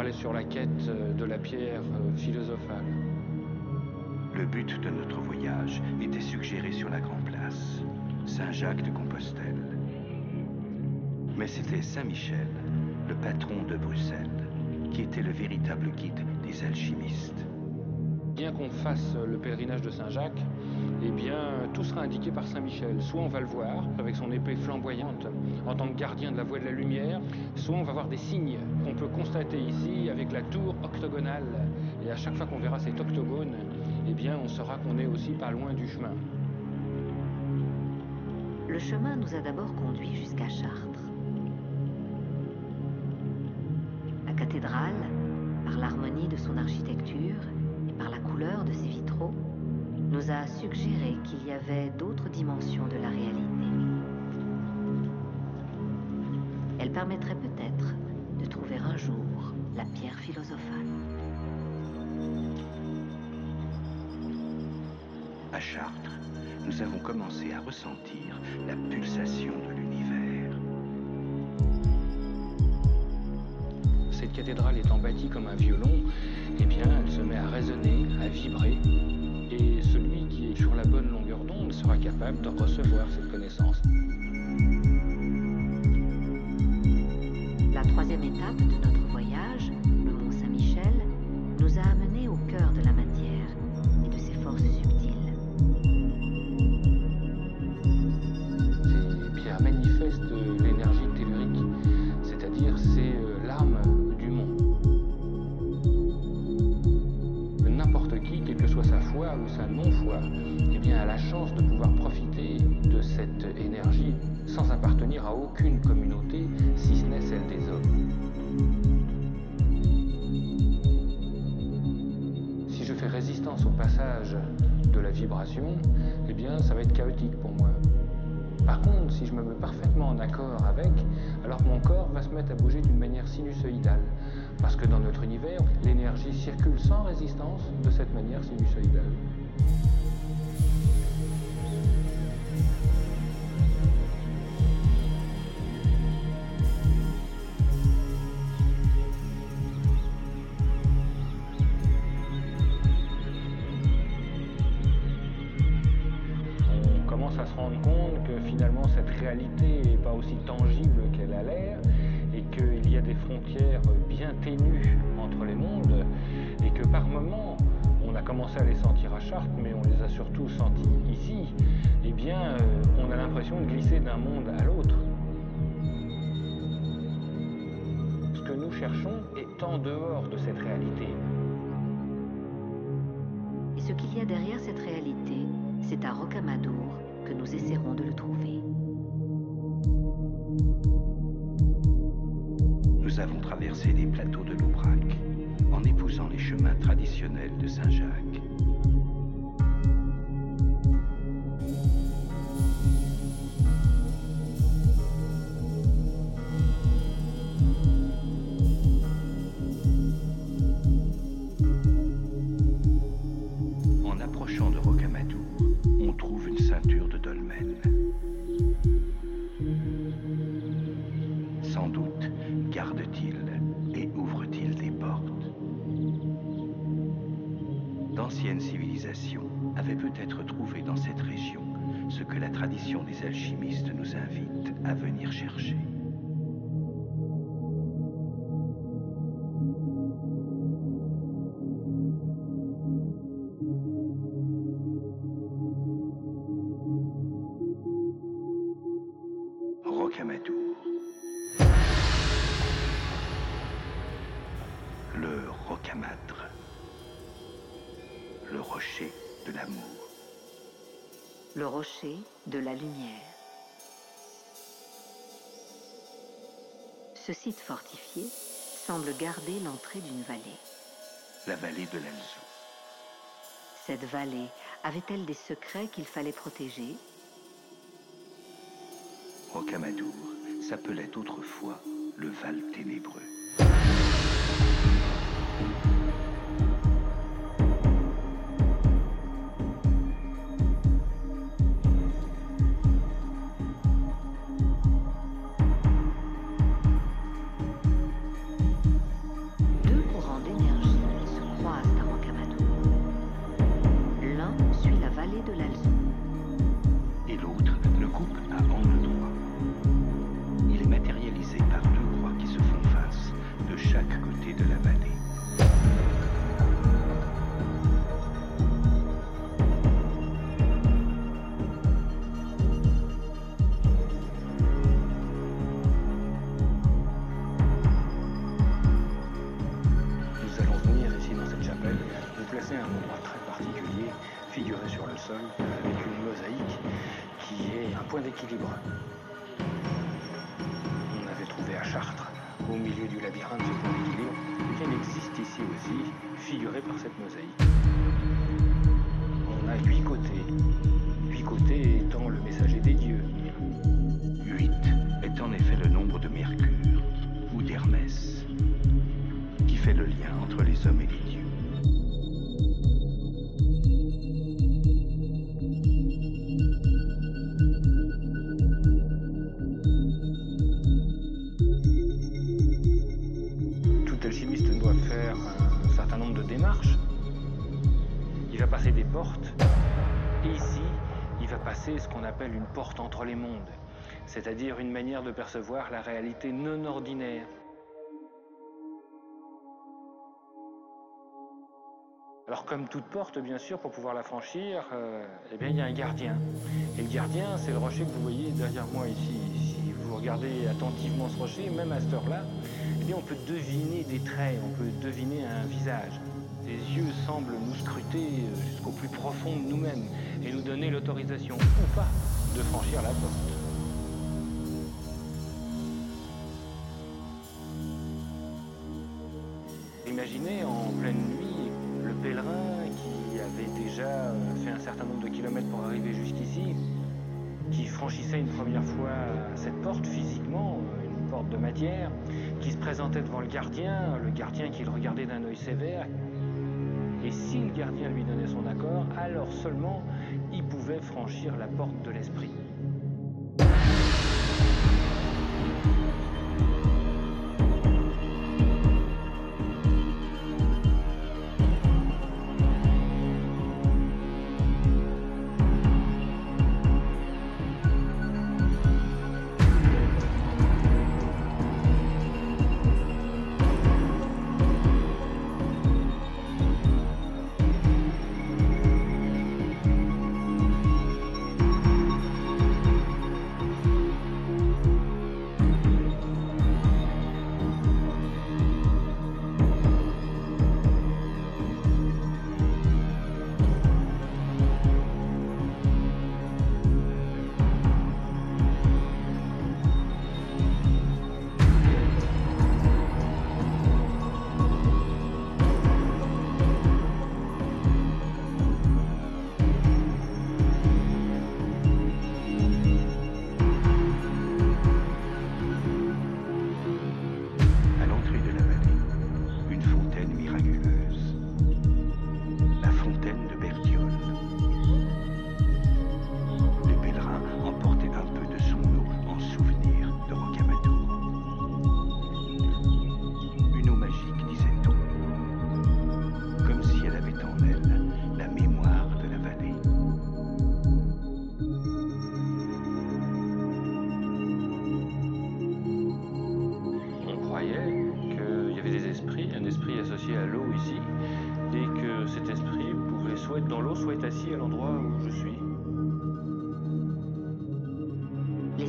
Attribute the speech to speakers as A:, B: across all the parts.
A: aller sur la quête euh, de la pierre euh, philosophale.
B: Le but de notre voyage était suggéré sur la Grande Place, Saint-Jacques de Compostelle. Mais c'était Saint-Michel, le patron de Bruxelles, qui était le véritable guide des alchimistes.
A: Bien qu'on fasse le pèlerinage de Saint-Jacques, eh bien, tout sera indiqué par Saint-Michel. Soit on va le voir avec son épée flamboyante en tant que gardien de la voie de la lumière, soit on va voir des signes qu'on peut constater ici avec la tour octogonale. Et à chaque fois qu'on verra cet octogone, eh bien, on saura qu'on est aussi pas loin du chemin.
C: Le chemin nous a d'abord conduits jusqu'à Chartres. La cathédrale, par l'harmonie de son architecture couleur de ses vitraux, nous a suggéré qu'il y avait d'autres dimensions de la réalité. Elle permettrait peut-être de trouver un jour la pierre philosophale.
B: À Chartres, nous avons commencé à ressentir la pulsation de l'univers.
A: Cette cathédrale étant bâtie comme un violon, eh bien, elle se met à résonner, à vibrer, et celui qui est sur la bonne longueur d'onde sera capable de recevoir cette connaissance.
C: La troisième étape
A: si je me mets parfaitement en accord avec, alors mon corps va se mettre à bouger d'une manière sinusoïdale. Parce que dans notre univers, l'énergie circule sans résistance de cette manière sinusoïdale. Les a surtout sentis ici, eh bien euh, on a l'impression de glisser d'un monde à l'autre. Ce que nous cherchons est en dehors de cette réalité.
C: Et ce qu'il y a derrière cette réalité, c'est à Rocamadour que nous essaierons de le trouver.
B: Nous avons traversé les plateaux de l'Aubrac en épousant les chemins traditionnels de Saint-Jacques. Rocher de
C: la lumière. Ce site fortifié semble garder l'entrée d'une vallée.
B: La vallée de l'Alzou.
C: Cette vallée avait-elle des secrets qu'il fallait protéger?
B: Rocamadour s'appelait autrefois le Val ténébreux.
A: Au milieu du labyrinthe, ce point d'équilibre. Existe ici aussi, figuré par cette mosaïque. On a huit côtés. Huit côtés étant le messager des dieux.
B: Huit est en effet le nombre de Mercure ou d'Hermès, qui fait le lien entre les hommes et les
A: Il va passer des portes. Et ici, il va passer ce qu'on appelle une porte entre les mondes, c'est-à-dire une manière de percevoir la réalité non ordinaire. Alors comme toute porte, bien sûr, pour pouvoir la franchir, euh, eh bien, il y a un gardien. Et le gardien, c'est le rocher que vous voyez derrière moi ici. Si vous regardez attentivement ce rocher, même à cette heure-là, eh bien, on peut deviner des traits, on peut deviner un visage. Ses yeux semblent nous scruter euh, jusqu'au plus profond de nous-mêmes et nous donner l'autorisation ou pas de franchir la porte. Imaginez en pleine nuit le pèlerin qui avait déjà euh, fait un certain nombre de kilomètres pour arriver jusqu'ici, qui franchissait une première fois cette porte physiquement, euh, une porte de matière, qui se présentait devant le gardien, le gardien qui le regardait d'un œil sévère. Et si le gardien lui donnait son accord, alors seulement il pouvait franchir la porte de l'esprit.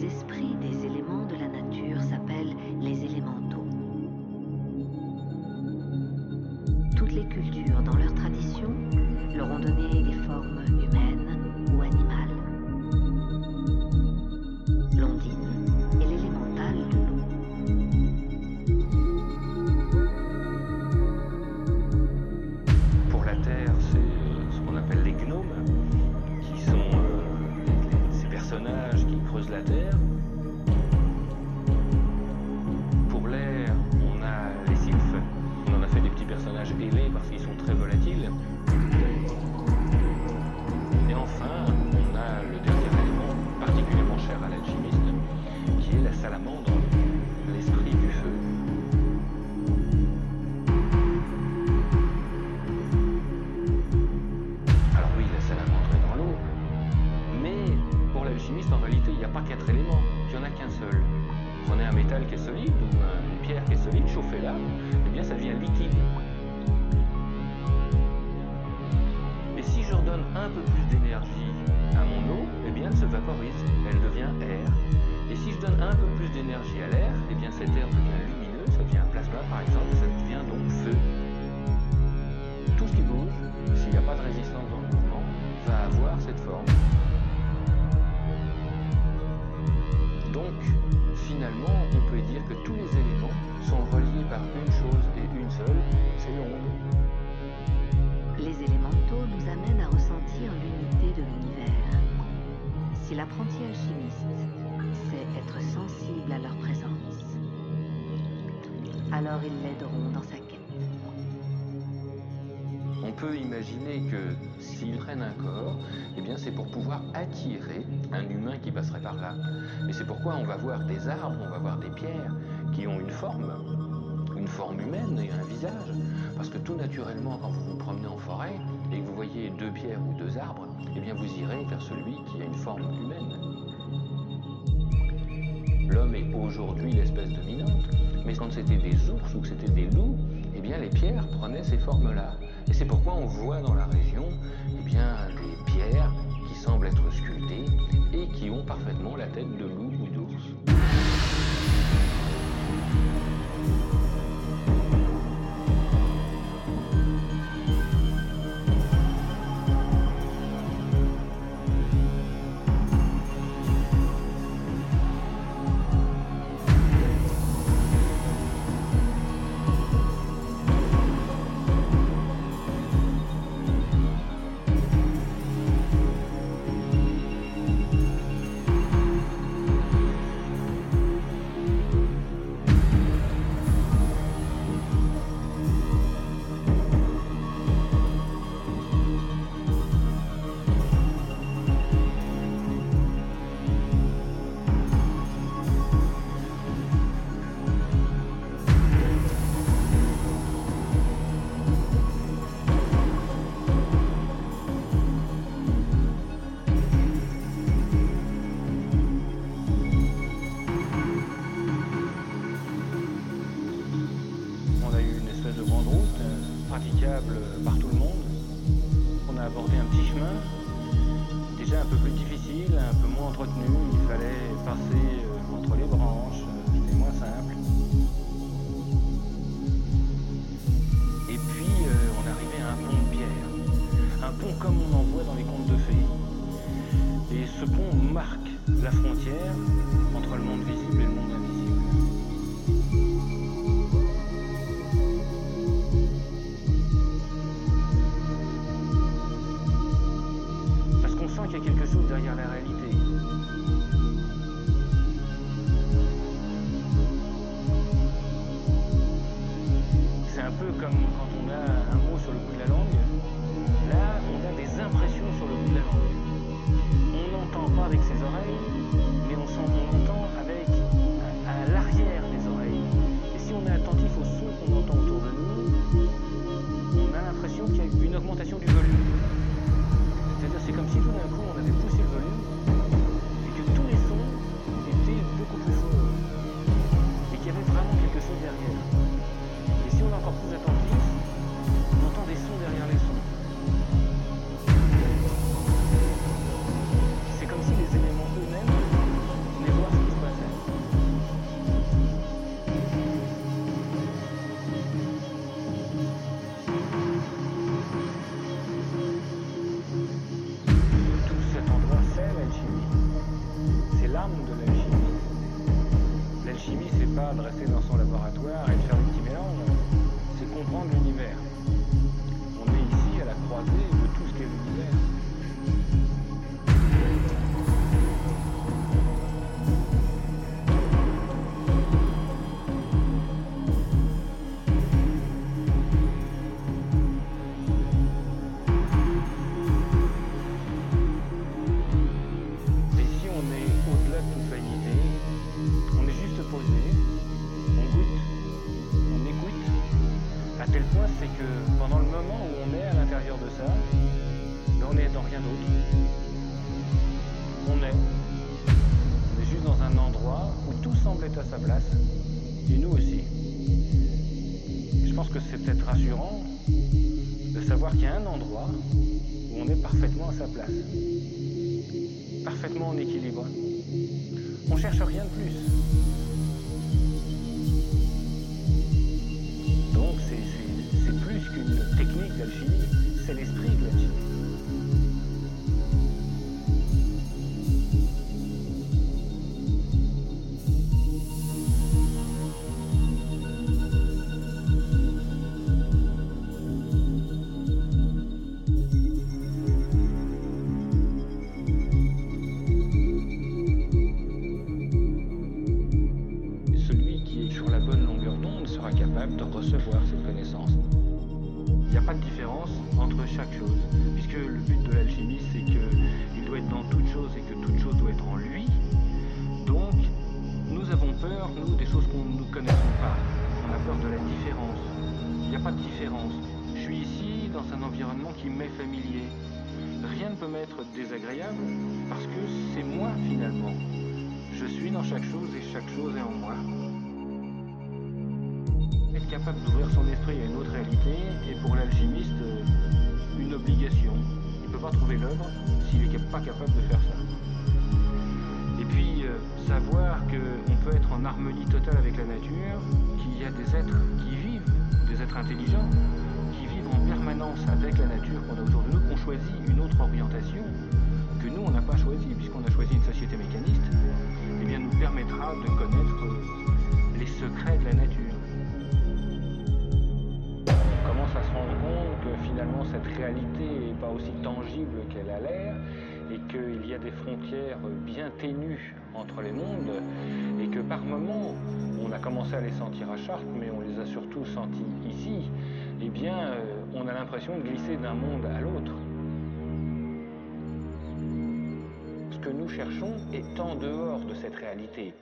B: Les
A: esprits un peu plus d'énergie à mon eau, eh bien elle se vaporise, elle devient air. Et si je donne un peu plus d'énergie à l'air, eh bien cet air devient lumineux, ça devient un plasma par exemple, ça devient donc feu. Tout ce qui bouge, s'il n'y a pas de résistance dans le mouvement, va avoir cette forme. Donc, finalement, on peut dire que tous les éléments sont reliés par une chose et une seule, c'est l'onde.
C: Les élémentaux nous amènent à ressentir l'unité de l'univers. Si l'apprenti alchimiste sait être sensible à leur présence, alors ils l'aideront dans sa quête.
A: On peut imaginer que s'ils prennent un corps, eh bien c'est pour pouvoir attirer un humain qui passerait par là. Et c'est pourquoi on va voir des arbres, on va voir des pierres qui ont une forme, forme humaine et un visage. Parce que tout naturellement, quand vous vous promenez en forêt et que vous voyez deux pierres ou deux arbres, eh bien vous irez vers celui qui a une forme humaine. L'homme est aujourd'hui l'espèce dominante, mais quand c'était des ours ou que c'était des loups, eh bien les pierres prenaient ces formes-là. Et c'est pourquoi on voit dans la région eh bien, des pierres qui semblent être sculptées et qui ont parfaitement la tête de loup ou d'ours. Déjà un peu plus difficile, un peu moins entretenu. Il fallait passer peut-être rassurant de savoir qu'il y a un endroit où on est parfaitement à sa place parfaitement en équilibre. On cherche rien de plus. Différence entre chaque chose, puisque le but de l'alchimiste, c'est qu'il doit être dans toute chose et que toute chose doit être en lui. Donc, nous avons peur, nous, des choses qu'on ne connaissons pas. On a peur de la différence. Il n'y a pas de différence. Je suis ici dans un environnement qui m'est familier. Rien ne peut m'être désagréable parce que c'est moi finalement. Je suis dans chaque chose et chaque chose est en moi. Être capable d'ouvrir son esprit à une autre réalité est pour l'alchimiste euh, une obligation. Il ne peut pas trouver l'œuvre s'il n'est pas capable de faire ça. Et puis, euh, savoir qu'on peut être en harmonie totale avec la nature, qu'il y a des êtres qui vivent, des êtres intelligents, qui vivent en permanence avec la nature qu'on a autour de nous, qu'on choisit une autre orientation que nous, on n'a pas choisi, puisqu'on a choisi une société mécaniste, eh bien, nous permettra de connaître les secrets de la nature. À se rendre compte que finalement, cette réalité n'est pas aussi tangible qu'elle a l'air, et qu'il y a des frontières bien ténues entre les mondes, et que par moments, on a commencé à les sentir à Chartres, mais on les a surtout sentis ici, eh bien, euh, on a l'impression de glisser d'un monde à l'autre. Ce que nous cherchons est en dehors de cette réalité.